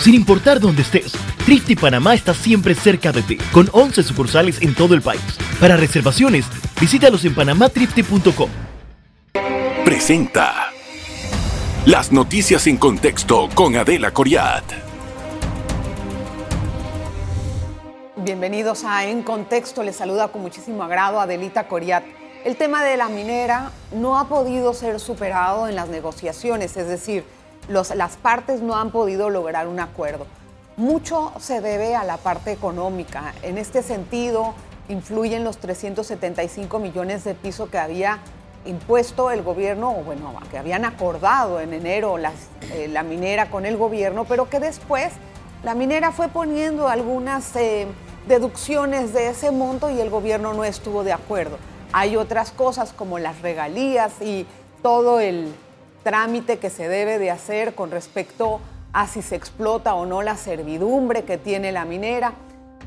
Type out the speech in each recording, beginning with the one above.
Sin importar dónde estés, Trifte Panamá está siempre cerca de ti, con 11 sucursales en todo el país. Para reservaciones, visítalos en panamatrifte.com. Presenta las noticias en contexto con Adela Coriat. Bienvenidos a En Contexto, les saluda con muchísimo agrado Adelita Coriat. El tema de la minera no ha podido ser superado en las negociaciones, es decir, las partes no han podido lograr un acuerdo. Mucho se debe a la parte económica. En este sentido, influyen los 375 millones de piso que había impuesto el gobierno, o bueno, que habían acordado en enero eh, la minera con el gobierno, pero que después la minera fue poniendo algunas eh, deducciones de ese monto y el gobierno no estuvo de acuerdo. Hay otras cosas como las regalías y todo el trámite que se debe de hacer con respecto a si se explota o no la servidumbre que tiene la minera.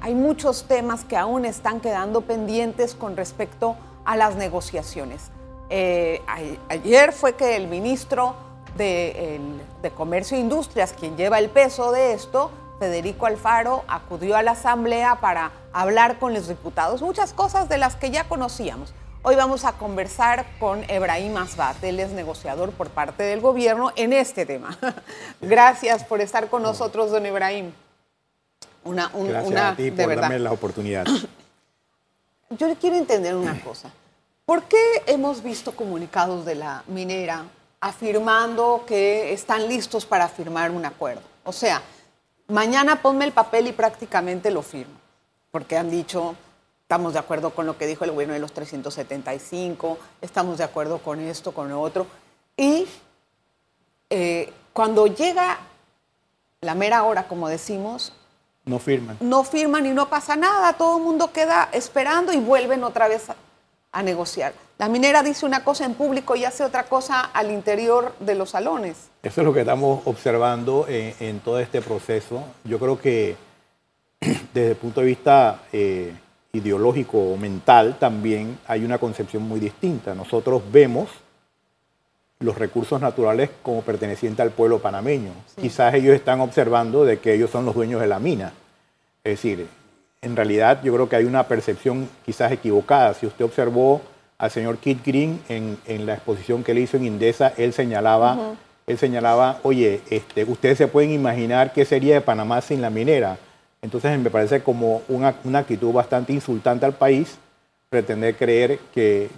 Hay muchos temas que aún están quedando pendientes con respecto a las negociaciones. Eh, ayer fue que el ministro de, de Comercio e Industrias, quien lleva el peso de esto, Federico Alfaro, acudió a la Asamblea para hablar con los diputados, muchas cosas de las que ya conocíamos. Hoy vamos a conversar con Ebrahim Asbat, él es negociador por parte del gobierno en este tema. Gracias por estar con nosotros, don Ebrahim. Una, Gracias a ti por darme la oportunidad. Yo quiero entender una cosa. ¿Por qué hemos visto comunicados de la minera afirmando que están listos para firmar un acuerdo? O sea, mañana ponme el papel y prácticamente lo firmo, porque han dicho estamos de acuerdo con lo que dijo el gobierno de los 375, estamos de acuerdo con esto, con lo otro. Y eh, cuando llega la mera hora, como decimos, no firman. No firman y no pasa nada, todo el mundo queda esperando y vuelven otra vez a, negociar. La minera dice una cosa en público y hace otra cosa al interior de los salones. Eso es lo que estamos observando en, todo este proceso. Yo creo que desde el punto de vista eh, ideológico o mental también hay una concepción muy distinta. Nosotros vemos los recursos naturales como pertenecientes al pueblo panameño. Quizás ellos están observando de que ellos son los dueños de la mina. Es decir, en realidad yo creo que hay una percepción quizás equivocada. Si usted observó al señor Kit Green en, la exposición que él hizo en Indesa, él señalaba, él señalaba, oye, este, ustedes se pueden imaginar qué sería de Panamá sin la minera. Entonces me parece como una, actitud bastante insultante al país pretender creer que,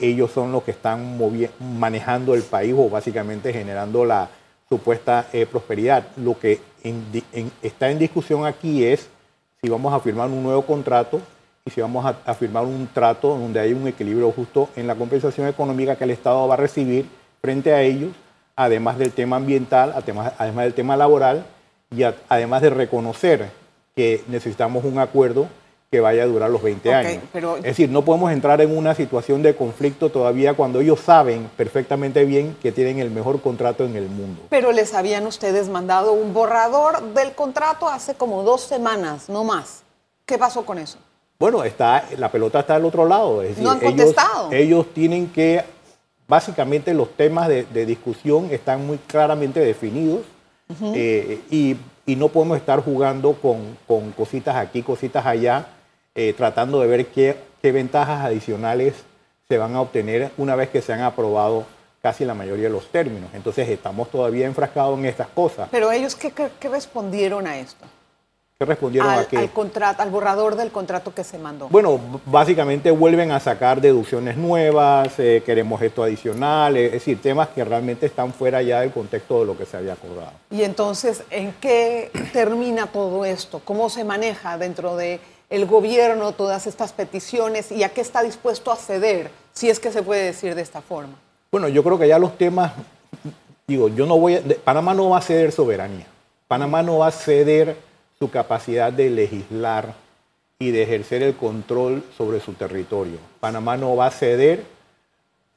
ellos son los que están manejando el país o básicamente generando la supuesta eh, prosperidad. Lo que está en discusión aquí es si vamos a firmar un nuevo contrato y si vamos a, firmar un trato donde hay un equilibrio justo en la compensación económica que el Estado va a recibir frente a ellos, además del tema ambiental, además del tema laboral y además de reconocer que necesitamos un acuerdo que vaya a durar los 20 años. Es decir, no podemos entrar en una situación de conflicto todavía cuando ellos saben perfectamente bien que tienen el mejor contrato en el mundo. Pero les habían ustedes mandado un borrador del contrato hace como dos semanas, no más. ¿Qué pasó con eso? Bueno, está, la pelota está del otro lado. no han contestado. Ellos, tienen que, básicamente los temas de discusión están muy claramente definidos eh, y, no podemos estar jugando con, cositas aquí, cositas allá, eh, tratando de ver qué, ventajas adicionales se van a obtener una vez que se han aprobado casi la mayoría de los términos. Entonces estamos todavía enfrascados en estas cosas. Pero ellos, qué respondieron a esto? ¿Qué respondieron al, a qué? Al, contrato, al borrador del contrato que se mandó. Bueno, básicamente vuelven a sacar deducciones nuevas, eh, queremos esto adicional, es decir, temas que realmente están fuera ya del contexto de lo que se había acordado. Y entonces, ¿en qué termina todo esto? ¿Cómo se maneja dentro de el gobierno todas estas peticiones y a qué está dispuesto a ceder, si es que se puede decir de esta forma? Bueno, yo creo que ya los temas, digo, yo no voy a, Panamá no va a ceder soberanía, Panamá no va a ceder su capacidad de legislar y de ejercer el control sobre su territorio. Panamá no va a ceder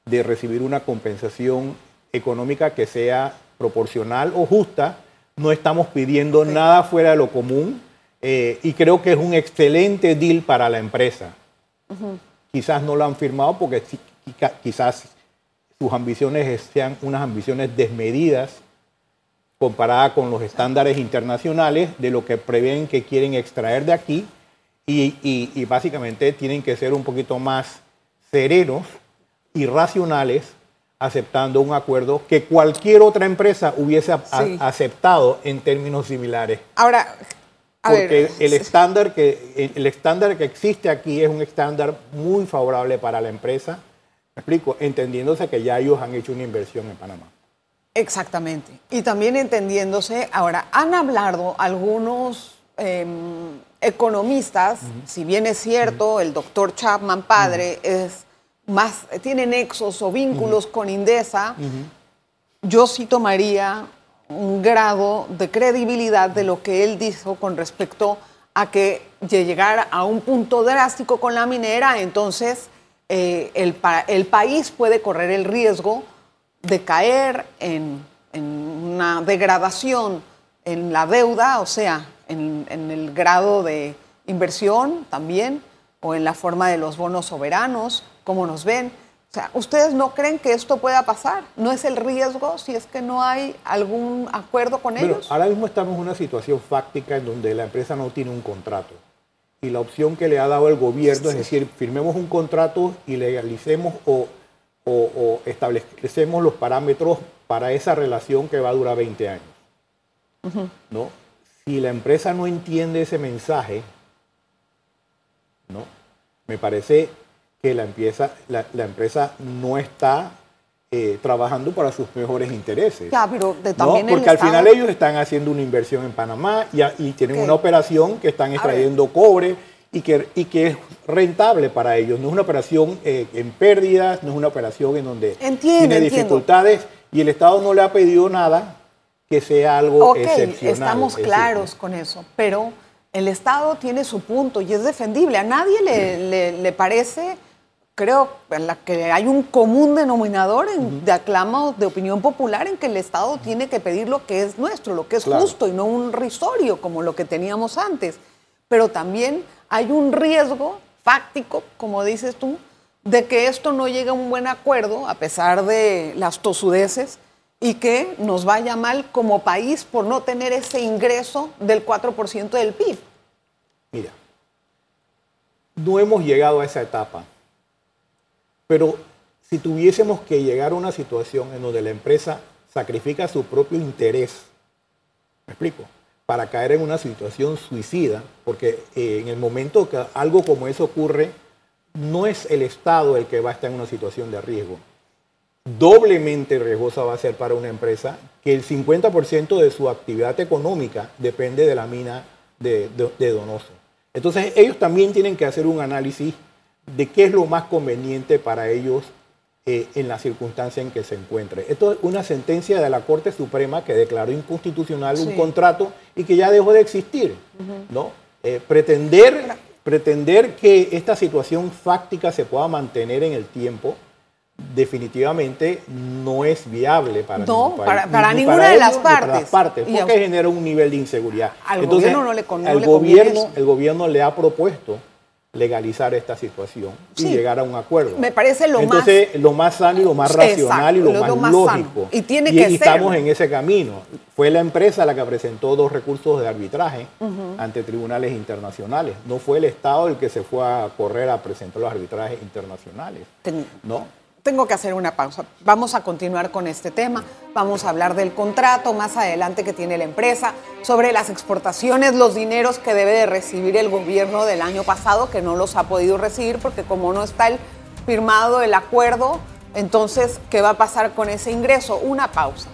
de recibir una compensación económica que sea proporcional o justa. No estamos pidiendo nada fuera de lo común eh, y creo que es un excelente deal para la empresa. Quizás no lo han firmado porque quizás sus ambiciones sean unas ambiciones desmedidas comparada con los estándares internacionales de lo que prevén que quieren extraer de aquí y, y- y básicamente tienen que ser un poquito más serenos y racionales aceptando un acuerdo que cualquier otra empresa hubiese a- Sí. aceptado en términos similares. Ahora, a Porque ver, el estándar que el estándar que existe aquí es un estándar muy favorable para la empresa. Me explico, entendiéndose que ya ellos han hecho una inversión en Panamá. Exactamente. Y también entendiéndose, ahora, han hablado algunos em, economistas, si bien es cierto, el doctor Chapman padre es más, tiene nexos o vínculos con Indesa, yo sí tomaría un grado de credibilidad de lo que él dijo con respecto a que de llegar a un punto drástico con la minera, entonces eh, el país puede correr el riesgo de caer en, en una degradación en la deuda, o sea, en, en el grado de inversión también, o en la forma de los bonos soberanos, como nos ven. O sea, ¿ustedes no creen que esto pueda pasar? ¿No es el riesgo si es que no hay algún acuerdo con Bueno, ellos? ahora mismo estamos en una situación fáctica en donde la empresa no tiene un contrato. Y la opción que le ha dado el gobierno es decir, firmemos un contrato y legalicemos o, o- o establecemos los parámetros para esa relación que va a durar 20 años. ¿no? Si la empresa no entiende ese mensaje, ¿no? me parece que la empresa, la, la empresa no está eh, trabajando para sus mejores intereses. Ya, pero también Porque al Estado- final ellos están haciendo una inversión en Panamá y, tienen una operación que están extrayendo cobre y que, y que es rentable para ellos. No es una operación eh, en pérdidas, no es una operación en donde Entiendo, tiene entiendo. dificultades y el Estado no le ha pedido nada que sea algo Ok, excepcional. estamos Es claros con eso, pero el Estado tiene su punto y es defendible. A nadie le, le- le parece, creo, en la que hay un común denominador en- de aclamo de opinión popular en que el Estado tiene que pedir lo que es nuestro, lo que es Claro. justo y no un risorio como lo que teníamos antes. Pero también hay un riesgo fáctico, como dices tú, de que esto no llegue a un buen acuerdo a pesar de las tosudeces y que nos vaya mal como país por no tener ese ingreso del 4% del PIB. Mira, no hemos llegado a esa etapa, pero si tuviésemos que llegar a una situación en donde la empresa sacrifica su propio interés, ¿me explico? Para caer en una situación suicida, porque eh, en el momento que algo como eso ocurre, no es el Estado el que va a estar en una situación de riesgo. Doblemente riesgosa va a ser para una empresa que el 50% de su actividad económica depende de la mina de, de- de Donoso. Entonces ellos también tienen que hacer un análisis de qué es lo más conveniente para ellos eh, en la circunstancia en que se encuentre. Esto es una sentencia de la Corte Suprema que declaró inconstitucional un contrato y que ya dejó de existir. ¿no? Eh, pretender, pretender que esta situación fáctica se pueda mantener en el tiempo definitivamente no es viable para No, ningún país, para- para ni ninguna de ellos, las ni para partes. las partes, porque usted- genera un nivel de inseguridad. Al gobierno no le con- no al le conviene gobierno, eso. el gobierno le ha propuesto legalizar esta situación y llegar a un acuerdo. Me parece lo más- Entonces, lo más sano y lo más Exacto, racional y lo, lo- más, lo más lógico. Y tiene que estamos ser. en ese camino. Fue la empresa la que presentó dos recursos de arbitraje ante tribunales internacionales. No fue el Estado el que se fue a correr a presentar los arbitrajes internacionales. Ten- ¿No? Tengo que hacer una pausa. Vamos a continuar con este tema. Vamos a hablar del contrato más adelante que tiene la empresa, sobre las exportaciones, los dineros que debe de recibir el gobierno del año pasado, que no los ha podido recibir porque como no está el firmado el acuerdo, entonces, ¿qué va a pasar con ese ingreso? Una pausa.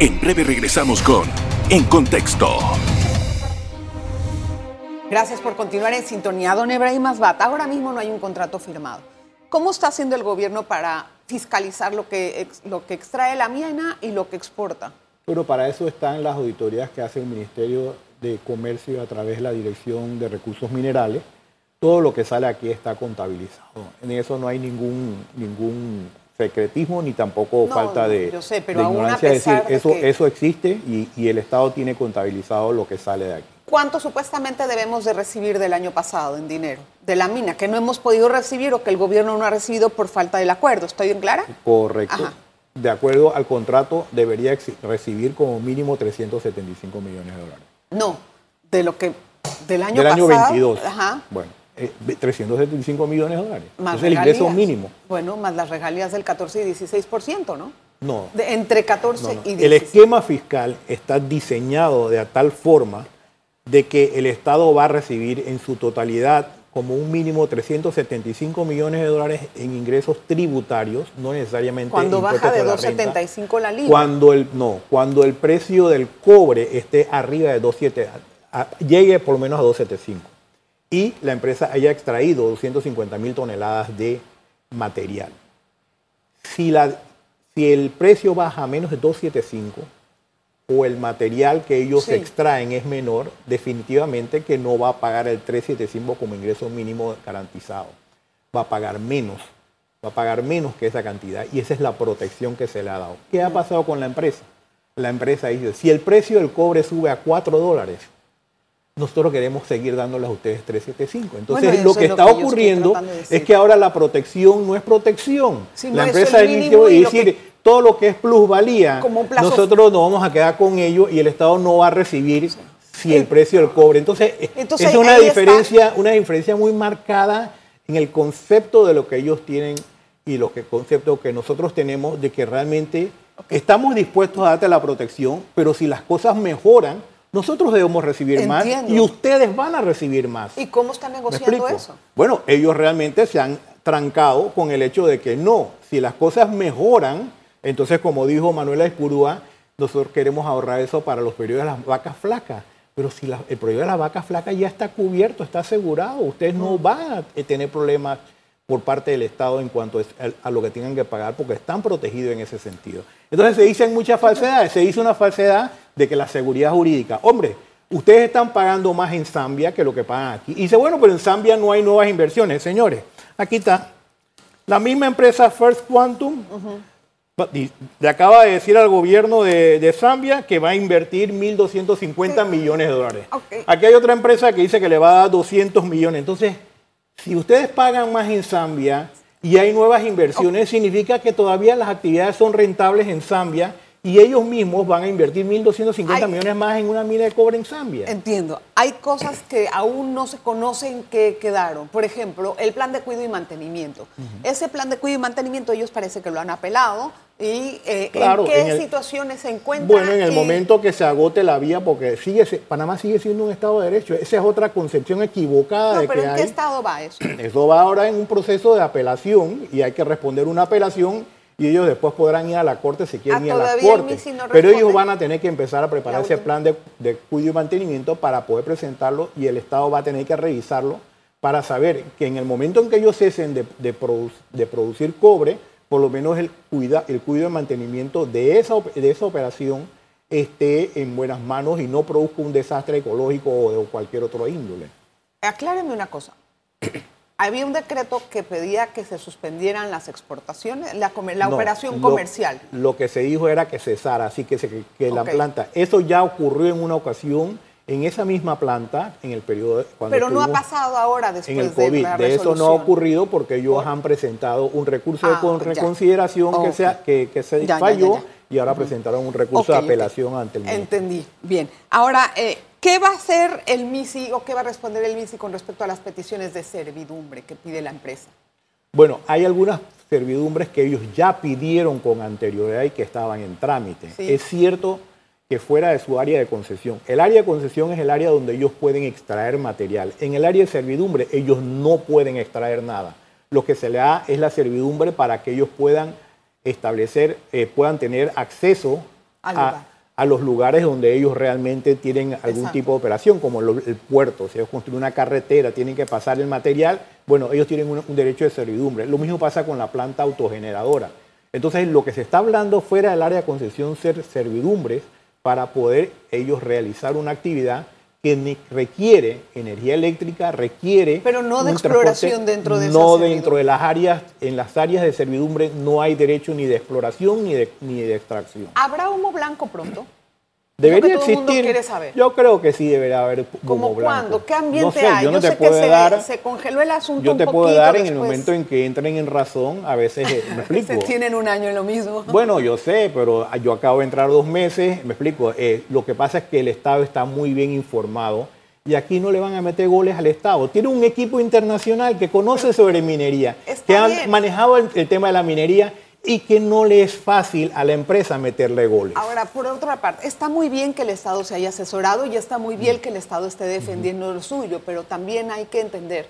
En breve regresamos con En Contexto. Gracias por continuar en sintonía. Don Ebrahim Asbat, ahora mismo no hay un contrato firmado. ¿Cómo está haciendo el gobierno para fiscalizar lo que, lo que extrae la mina y lo que exporta? Pero para eso están las auditorías que hace el Ministerio de Comercio a través de la Dirección de Recursos Minerales. Todo lo que sale aquí está contabilizado. En eso no hay ningún, ningún secretismo ni tampoco No, falta de, yo sé, pero de a ignorancia. Es decir, de eso, que- eso existe y, y el Estado tiene contabilizado lo que sale de aquí. ¿Cuánto supuestamente debemos de recibir del año pasado en dinero? De la mina, que no hemos podido recibir o que el gobierno no ha recibido por falta del acuerdo. ¿Estoy bien clara? Correcto. Ajá. de acuerdo al contrato, debería recibir como mínimo 375 millones de dólares. No, de lo que del año Del año pasado. 22. Ajá. Bueno, eh, 375 millones de dólares. Más es el ingreso mínimo. Bueno, más las regalías del 14 y 16%, ¿no? No. De- entre 14 No, no. y El 16. esquema fiscal está diseñado de tal forma de que el Estado va a recibir en su totalidad como un mínimo 375 millones de dólares en ingresos tributarios, no necesariamente Cuando baja de sobre la renta. 2.75 la libra. Cuando el no, cuando el precio del cobre esté arriba de 2.7 a- a- llegue por lo menos a 2.75 y la empresa haya extraído 250 mil toneladas de material. Si, la, si el precio baja a menos de 2.75 o el material que ellos Sí. extraen es menor, definitivamente que no va a pagar el 3.75 como ingreso mínimo garantizado. Va a pagar menos, va a pagar menos que esa cantidad y esa es la protección que se le ha dado. ¿Qué ha pasado con la empresa? La empresa dice, si el precio del cobre sube a 4 dólares, nosotros queremos seguir dándoles a ustedes 375. Entonces, Bueno, lo que es lo está que ocurriendo es que ahora la protección no es protección. No, la empresa es inició y decir, todo lo que es plusvalía, Como un plazo- nosotros nos vamos a quedar con ello y el Estado no va a recibir si el precio del cobre. Entonces, Entonces, es una está. diferencia, una diferencia muy marcada en el concepto de lo que ellos tienen y lo que concepto que nosotros tenemos de que realmente estamos dispuestos a darte la protección, pero si las cosas mejoran, nosotros debemos recibir más y ustedes van a recibir más. ¿Y cómo están ¿Me negociando eso? Bueno, ellos realmente se han trancado con el hecho de que no, si las cosas mejoran, entonces como dijo Manuela Espurúa, nosotros queremos ahorrar eso para los periodos de las vacas flacas. Pero si la- el periodo de las vacas flacas ya está cubierto, está asegurado, ustedes no van a eh, tener problemas por parte del Estado en cuanto a, lo que tengan que pagar porque están protegidos en ese sentido. Entonces se dicen muchas falsedades. Se dice una falsedad de que la seguridad jurídica, hombre, ustedes están pagando más en Zambia que lo que pagan aquí. Y dice, bueno, pero en Zambia no hay nuevas inversiones. Señores, aquí está. La misma empresa First Quantum le acaba de decir al gobierno de, de Zambia que va a invertir 1.250 millones de dólares. Aquí hay otra empresa que dice que le va a dar 200 millones. Entonces, si ustedes pagan más en Zambia y hay nuevas inversiones, significa que todavía las actividades son rentables en Zambia y ellos mismos van a invertir 1.250 Ay. millones más en una mina de cobre en Zambia. Entiendo. Hay cosas que aún no se conocen que quedaron. Por ejemplo, el plan de cuidado y mantenimiento. Ese plan de cuidado y mantenimiento ellos parece que lo han apelado. ¿Y eh, Claro, en qué en el- situaciones se encuentran? Bueno, en el Y- momento que se agote la vía, porque sigue, Panamá sigue siendo un Estado de Derecho. Esa es otra concepción equivocada No, de pero que ¿en qué estado va eso? Eso va ahora en un proceso de apelación y hay que responder una apelación y ellos después podrán ir a la corte si quieren Ah, ir a la corte. No Pero ellos van a tener que empezar a preparar ese plan de, de cuidado y mantenimiento para poder presentarlo y el Estado va a tener que revisarlo para saber que en el momento en que ellos cesen de, de produ- de producir cobre, por lo menos el, cuida, el cuidado y mantenimiento de esa, de esa operación esté en buenas manos y no produzca un desastre ecológico o de cualquier otro índole. Acláreme una cosa. Había un decreto que pedía que se suspendieran las exportaciones, la, comer- la No, operación lo- comercial. Lo que se dijo era que cesara, así que, se- que la planta. Eso ya ocurrió en una ocasión en esa misma planta, en el periodo de- cuando Pero no ha pasado ahora después en el de COVID. la De, eso no ha ocurrido porque ellos Por- han presentado un recurso de Ah, ya. reconsideración que, Ok. se, ha- que, que se Ya, falló ya, ya. y ahora presentaron un recurso de apelación ante el MISI. Entendí. Bien. Ahora, eh, ¿qué va a hacer el MISI o qué va a responder el MISI con respecto a las peticiones de servidumbre que pide la empresa? Bueno, hay algunas servidumbres que ellos ya pidieron con anterioridad y que estaban en trámite. Sí. Es cierto que fuera de su área de concesión. El área de concesión es el área donde ellos pueden extraer material. En el área de servidumbre ellos no pueden extraer nada. Lo que se le da es la servidumbre para que ellos puedan establecer, eh, puedan tener acceso a, los lugares donde ellos realmente tienen algún Exacto. tipo de operación, como lo- el puerto. Si ellos construyen una carretera, tienen que pasar el material, bueno, ellos tienen un, un derecho de servidumbre. Lo mismo pasa con la planta autogeneradora. Entonces, lo que se está hablando fuera del área de concesión ser servidumbres para poder ellos realizar una actividad que requiere energía eléctrica, requiere... Pero no de exploración dentro de No dentro de las áreas, en las áreas de servidumbre no hay derecho ni de exploración ni de, ni de extracción. ¿Habrá humo blanco pronto? Debería el mundo existir. quiere saber. Yo creo que sí debería haber ¿Cómo humo blanco. cuándo? ¿Qué ambiente no sé, hay? Yo no te sé puedo que se- dar. se, congeló el asunto yo un te puedo dar en el momento en que entren en razón. A veces me explico. Se tienen un año en lo mismo. Bueno, yo sé, pero yo acabo de entrar dos meses, me explico. eh, lo que pasa es que el Estado está muy bien informado y aquí no le van a meter goles al Estado. Tiene un equipo internacional que conoce sobre minería, Está que ha bien. manejado el, el tema de la minería y que no le es fácil a la empresa meterle goles. Ahora, por otra parte, está muy bien que el Estado se haya asesorado y está muy bien que el Estado esté defendiendo lo suyo, pero también hay que entender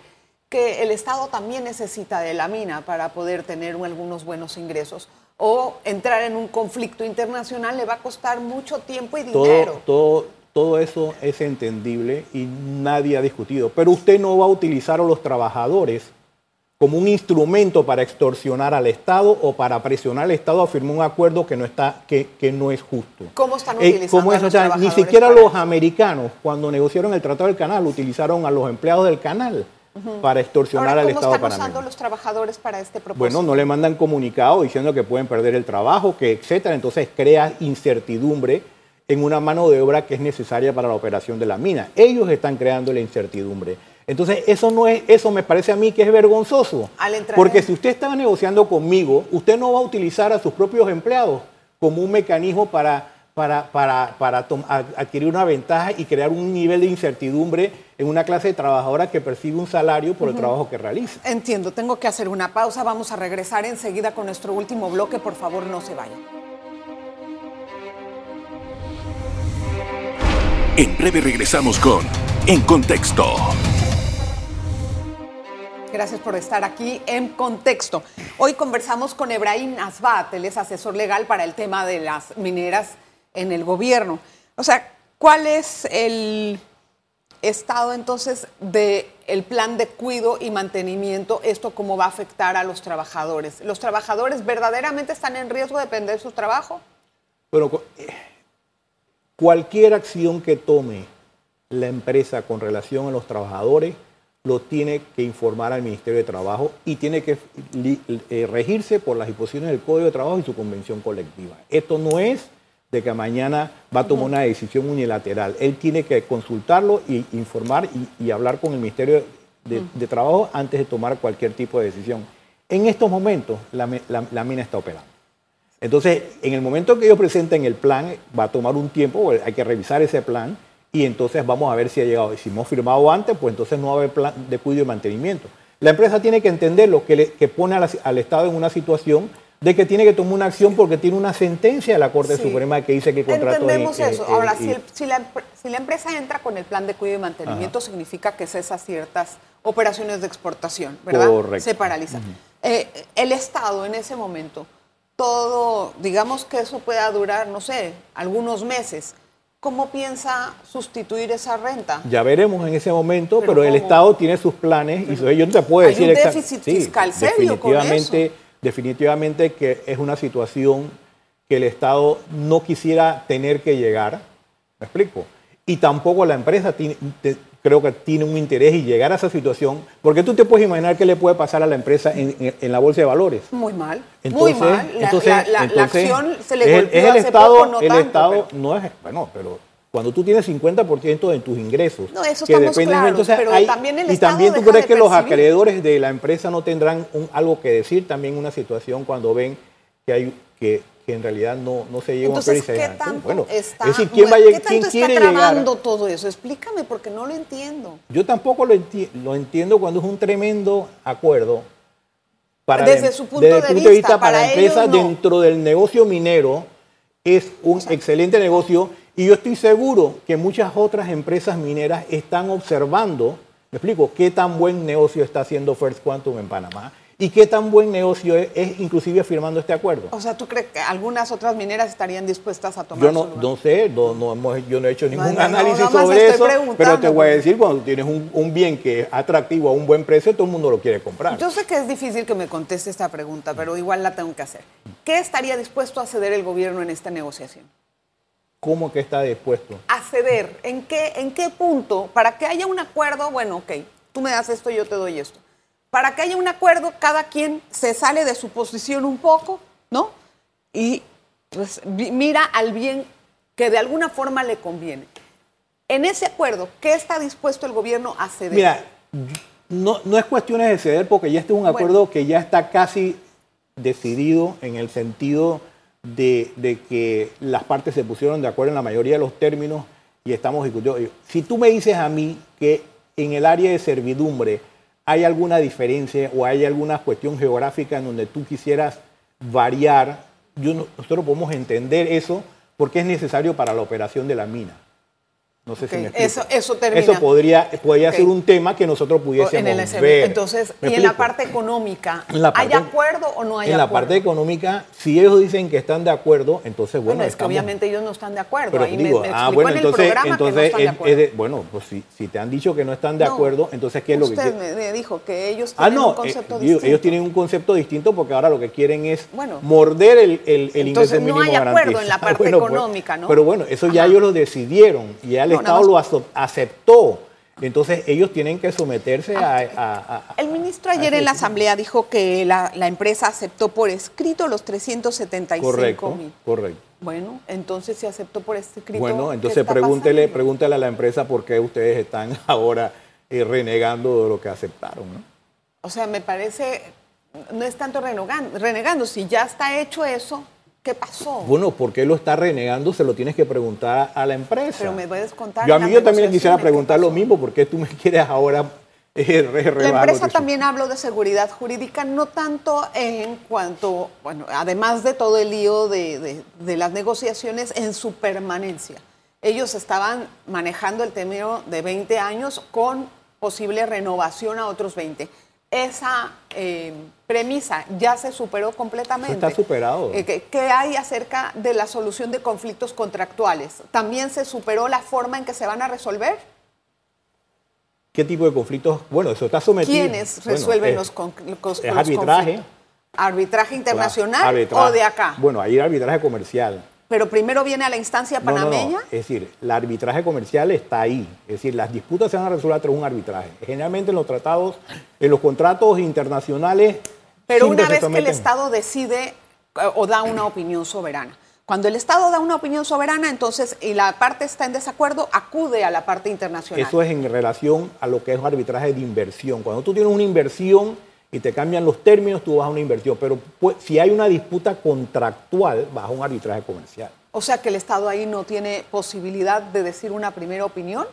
que el Estado también necesita de la mina para poder tener algunos buenos ingresos. O entrar en un conflicto internacional le va a costar mucho tiempo y dinero. todo, todo, todo eso es entendible y nadie ha discutido. Pero usted no va a utilizar a los trabajadores como un instrumento para extorsionar al Estado o para presionar al Estado a firmar un acuerdo que no, está, que, que no es justo. ¿Cómo están Eh, utilizando ¿cómo a es? los O sea, ni siquiera para los americanos, cuando negociaron el Tratado del Canal, utilizaron a los empleados del canal para extorsionar Ahora, al ¿cómo Estado están panameño. usando los trabajadores para este propósito? Bueno, no le mandan comunicado diciendo que pueden perder el trabajo, que etcétera. Entonces crea incertidumbre en una mano de obra que es necesaria para la operación de la mina. Ellos están creando la incertidumbre. Entonces, eso no es, eso me parece a mí que es vergonzoso. Al entrar Porque en- si usted está negociando conmigo, usted no va a utilizar a sus propios empleados como un mecanismo para, para, para, para adquirir una ventaja y crear un nivel de incertidumbre en una clase de trabajadora que percibe un salario por el trabajo que realiza. Entiendo, tengo que hacer una pausa. Vamos a regresar enseguida con nuestro último bloque. Por favor, no se vayan. En breve regresamos con En Contexto. Gracias por estar aquí en Contexto. Hoy conversamos con Ebrahim Asbat, él es asesor legal para el tema de las mineras en el gobierno. O sea, ¿cuál es el estado entonces del el plan de cuido y mantenimiento? ¿Esto cómo va a afectar a los trabajadores? ¿Los trabajadores verdaderamente están en riesgo de perder su trabajo? Eh, cualquier acción que tome la empresa con relación a los trabajadores lo tiene que informar al Ministerio de Trabajo y tiene que eh, regirse por las disposiciones del Código de Trabajo y su convención colectiva. Esto no es de que mañana va a tomar una decisión unilateral. Él tiene que consultarlo y informar y, y hablar con el Ministerio de, de Trabajo antes de tomar cualquier tipo de decisión. En estos momentos la me- la- la mina está operando. Entonces, en el momento que ellos presenten el plan, va a tomar un tiempo, hay que revisar ese plan y entonces vamos a ver si ha llegado. Si hemos firmado antes, pues entonces no va a haber plan de cuidado y mantenimiento. La empresa tiene que entender lo que, le- que pone la- al Estado en una situación de que tiene que tomar una acción porque tiene una sentencia de la Corte Sí. Suprema que dice que el contrato Entendemos es... eso. Ahora, si, el- si la, si la empresa entra con el plan de cuidado y mantenimiento, significa que cesa ciertas operaciones de exportación, ¿verdad? Correcto. Se paraliza. Eh, el Estado en ese momento, todo, digamos que eso pueda durar, no sé, algunos meses. ¿Cómo piensa sustituir esa renta? Ya veremos en ese momento, Pero pero, el. Estado tiene sus planes y yo no te puedo Hay decir un exact- déficit Sí, fiscal serio con definitivamente, eso. definitivamente que es una situación que el Estado no quisiera tener que llegar. ¿Me explico? Y tampoco la empresa tiene- creo que tiene un interés en llegar a esa situación, porque tú te puedes imaginar qué le puede pasar a la empresa en, en- en la bolsa de valores. Muy mal. Entonces, muy mal. La, entonces- la- la- la entonces, acción se le golpeó es el hace Estado, poco, no el tanto, Estado pero- no es, bueno, pero cuando tú tienes 50% de tus ingresos, No, eso que dependen, claros, entonces pero hay- también el y Estado también tú crees que los acreedores de la empresa no tendrán un- algo que decir también una situación cuando ven que hay que, que en realidad no, no se llega a un ¿qué tanto bueno, está, es decir, ¿quién, va a ¿qué lleg- tanto quién está quiere tramando llegar? todo eso? Explícame porque no lo entiendo. Yo tampoco lo, enti- lo entiendo cuando es un tremendo acuerdo para Desde la- su punto desde el de punto de vista, vista para, para la empresa no. dentro del negocio minero es un excelente negocio y yo estoy seguro que muchas otras empresas mineras están observando, me explico, qué tan buen negocio está haciendo First Quantum en Panamá y qué tan buen negocio es, es inclusive firmando este acuerdo. O sea, ¿tú crees que algunas otras mineras estarían dispuestas a tomar Yo no, no sé, no, no hemos- yo no he hecho ningún no, análisis sobre eso, pero te voy a decir, cuando tienes un, un bien que es atractivo a un buen precio, todo el mundo lo quiere comprar. Yo sé que es difícil que me conteste esta pregunta, pero igual la tengo que hacer. ¿Qué estaría dispuesto a ceder el gobierno en esta negociación? ¿Cómo que está dispuesto? A ceder. ¿En qué, ¿En qué punto? Para que haya un acuerdo, bueno, ok, tú me das esto, yo te doy esto. Para que haya un acuerdo, cada quien se sale de su posición un poco, ¿no? Y pues mira al bien que de alguna forma le conviene. En ese acuerdo, ¿qué está dispuesto el gobierno a ceder? Mira, no, no es cuestión de ceder porque ya este es un acuerdo que ya está casi decidido en el sentido de, de, que las partes se pusieron de acuerdo en la mayoría de los términos y estamos discutiendo. Si tú me dices a mí que en el área de servidumbre hay alguna diferencia o hay alguna cuestión geográfica en donde tú quisieras variar, nosotros podemos entender eso porque es necesario para la operación de la mina. No sé si me explico. Eso, eso termina. Eso podría, podría ser un tema que nosotros pudiésemos en el ver. Entonces, ¿Me ¿y en la parte económica? En la parte- ¿Hay acuerdo o no hay en la acuerdo? parte económica, si ellos dicen que están de acuerdo, entonces bueno, Bueno, es que obviamente ellos no están de acuerdo. pero Ahí digo, me, me ah, bueno, en entonces, entonces que no están de es- de- bueno, pues si, si te han dicho que no están de No, acuerdo, entonces ¿qué es lo que Usted me, dijo que ellos Ah, tienen no, un eh, concepto digo, distinto. ellos tienen un concepto distinto porque ahora lo que quieren es Bueno. morder el, el, el Entonces, ingreso no mínimo hay acuerdo en la garantizado. parte pues, económica, ¿no? Pero bueno, eso ya ellos lo decidieron y ya Estado lo aceptó. Entonces ellos tienen que someterse a... a- a- El ministro ayer en la asamblea dijo que la, la empresa aceptó por escrito los 375 Correcto, mil. correcto. Bueno, entonces si aceptó por escrito. Bueno, ¿qué entonces está pregúntele, pasando? pregúntele a la empresa por qué ustedes están ahora eh, renegando de lo que aceptaron. ¿no? O sea, me parece, no es tanto renegando, renegando, si ya está hecho eso, ¿qué pasó? Bueno, ¿por qué lo está renegando? Se lo tienes que preguntar a la empresa. Pero me puedes contar. Yo a mí yo también quisiera negociaciones, ¿qué preguntar lo mismo, ¿por qué tú me quieres ahora eh, re- La empresa también habló de seguridad jurídica, no tanto en cuanto, bueno, además de todo el lío de, de- de las negociaciones, en su permanencia. Ellos estaban manejando el término de 20 años con posible renovación a otros 20. Esa eh, premisa ya se superó completamente. Eso está superado. Eh, ¿qué, qué hay acerca de la solución de conflictos contractuales? ¿También se superó la forma en que se van a resolver? ¿Qué tipo de conflictos? Bueno, eso está sometido. ¿Quiénes Bueno, resuelven es- los, con- los, es los arbitraje. conflictos? ¿Arbitraje internacional Claro, arbitraje. o de acá? Bueno, ahí arbitraje comercial. Pero primero viene a la instancia No, no, no. panameña. Es decir, el arbitraje comercial está ahí. Es decir, las disputas se van a resolver de un arbitraje. Generalmente en los tratados, en los contratos internacionales. Pero una vez que el. Estado decide eh, o da una opinión soberana. Cuando el Estado da una opinión soberana, entonces, y la parte está en desacuerdo, acude a la parte internacional. Eso es en relación a lo que es arbitraje de inversión. Cuando tú tienes una inversión y te cambian los términos, tú vas a una inversión. Pero pues, si hay una disputa contractual, vas a un arbitraje comercial. O sea que el Estado ahí no tiene posibilidad de decir una primera opinión.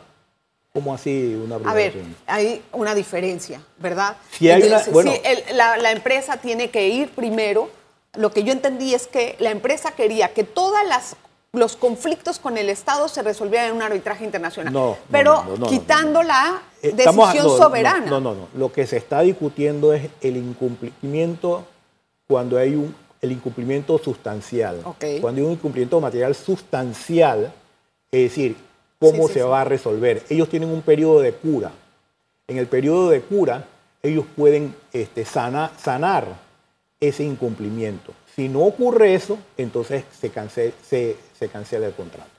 ¿Cómo así una A ver, obligación? hay una diferencia, ¿verdad? Si hay una- Entonces, bueno. si el- la, la empresa tiene que ir primero, lo que yo entendí es que la empresa quería que todas las los conflictos con el Estado se resolvieran en un arbitraje internacional, No, pero no, no, quitando la Eh, decisión soberana. No, no, no. Lo que se está discutiendo es el incumplimiento cuando hay un el incumplimiento sustancial. Cuando hay un incumplimiento material sustancial, es decir, cómo Sí, sí, se sí. va a resolver. Ellos tienen un periodo de cura. En el periodo de cura, ellos pueden este, sana- sanar ese incumplimiento. Si no ocurre eso, entonces se cancela, se, se cancela el contrato.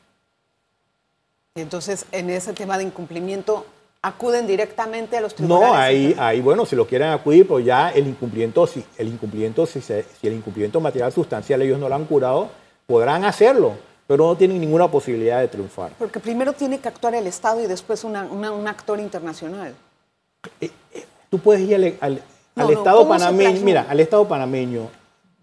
Entonces, en ese tema de incumplimiento, acuden directamente a los tribunales. No, ahí, ahí, bueno, si lo quieren acudir, pues ya el incumplimiento, si el incumplimiento, si, se- si el incumplimiento material sustancial ellos no lo han curado, podrán hacerlo, pero no tienen ninguna posibilidad de triunfar. Porque primero tiene que actuar el Estado y después una- una- un actor internacional. Tú puedes ir al, al- No, al no, Estado ¿cómo se panameño, mira, al Estado panameño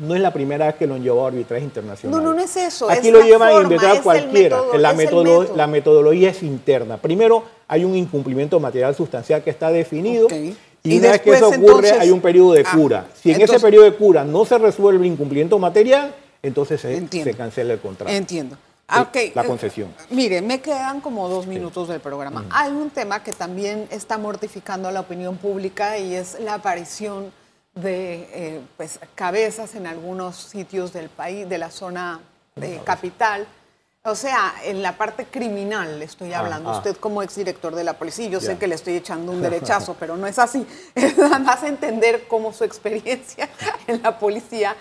no es la primera vez que lo han llevado a arbitraje internacional. No, no, no es eso, Aquí es lo llevan a arbitrar cualquiera. la, metodolo- metodología es interna. Primero hay un incumplimiento material sustancial que está definido. Y, Y una vez que eso ocurre, entonces- hay un periodo de Ah, cura. Si en entonces- ese periodo de cura no se resuelve el incumplimiento material, entonces se, cancela el contrato. Entiendo. Ah, la Eh, concesión. Mire, me quedan como dos minutos del programa. Hay un tema que también está mortificando a la opinión pública y es la aparición de eh, pues, cabezas en algunos sitios del país, de la zona eh, capital. O sea, en la parte criminal le estoy Ah, hablando. ah. Usted como exdirector de la policía, yo sé que le estoy echando un derechazo, pero no es así. Es nada más entender cómo su experiencia en la policía,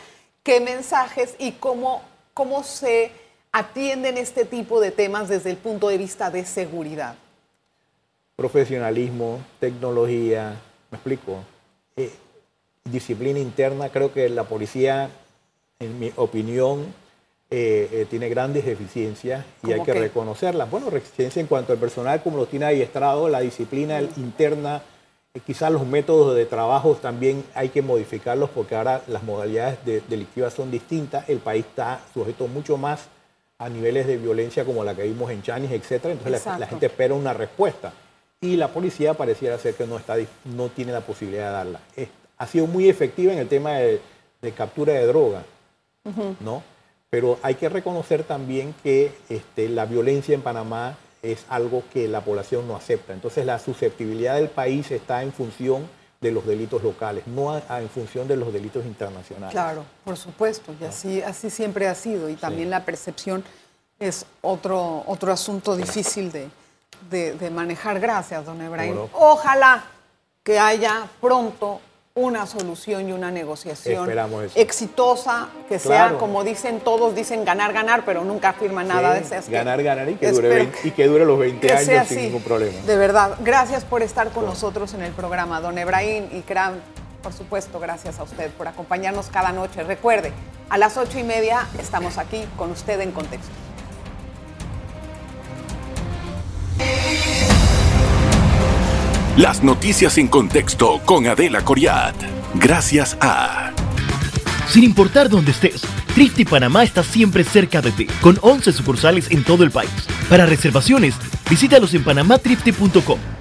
qué mensajes y cómo, cómo se atienden este tipo de temas desde el punto de vista de seguridad. profesionalismo, tecnología, me explico, Eh, disciplina interna, creo que la policía, en mi opinión, eh, eh, tiene grandes deficiencias y hay que qué? reconocerlas. Bueno, deficiencia en cuanto al personal, como lo tiene adiestrado, la disciplina interna, eh, quizás los métodos de trabajo también hay que modificarlos porque ahora las modalidades de- delictivas son distintas. El país está sujeto mucho más a niveles de violencia como la que vimos en Chanis, etcétera. Entonces la, gente espera una respuesta y la policía pareciera ser que no está no tiene la posibilidad de darla. Es- ha sido muy efectiva en el tema de, de captura de droga, ¿no? Pero hay que reconocer también que este, la violencia en Panamá es algo que la población no acepta. Entonces la susceptibilidad del país está en función de los delitos locales, no a- a- en función de los delitos internacionales. Claro, por supuesto, y así, así siempre ha sido. Y también la percepción es otro, otro asunto difícil de, de- de manejar. Gracias, don Ebrahim. ¿Cómo Ojalá que haya pronto una solución y una negociación exitosa, que sea, como dicen todos, dicen ganar, ganar, pero nunca firman nada de Sí, eso. Es que ganar, ganar y que, dure espero 20 y que dure los 20 que años sea sin así. ningún problema. De verdad, gracias por estar con nosotros en el programa, don Ebrahim y Kram. Por supuesto, gracias a usted por acompañarnos cada noche. Recuerde, a las ocho y media estamos aquí con usted en contexto. Las noticias en contexto con Adela Coriat. Gracias a... Sin importar dónde estés, Trifte Panamá está siempre cerca de ti, con 11 sucursales en todo el país. Para reservaciones, visítalos en panamatrifte.com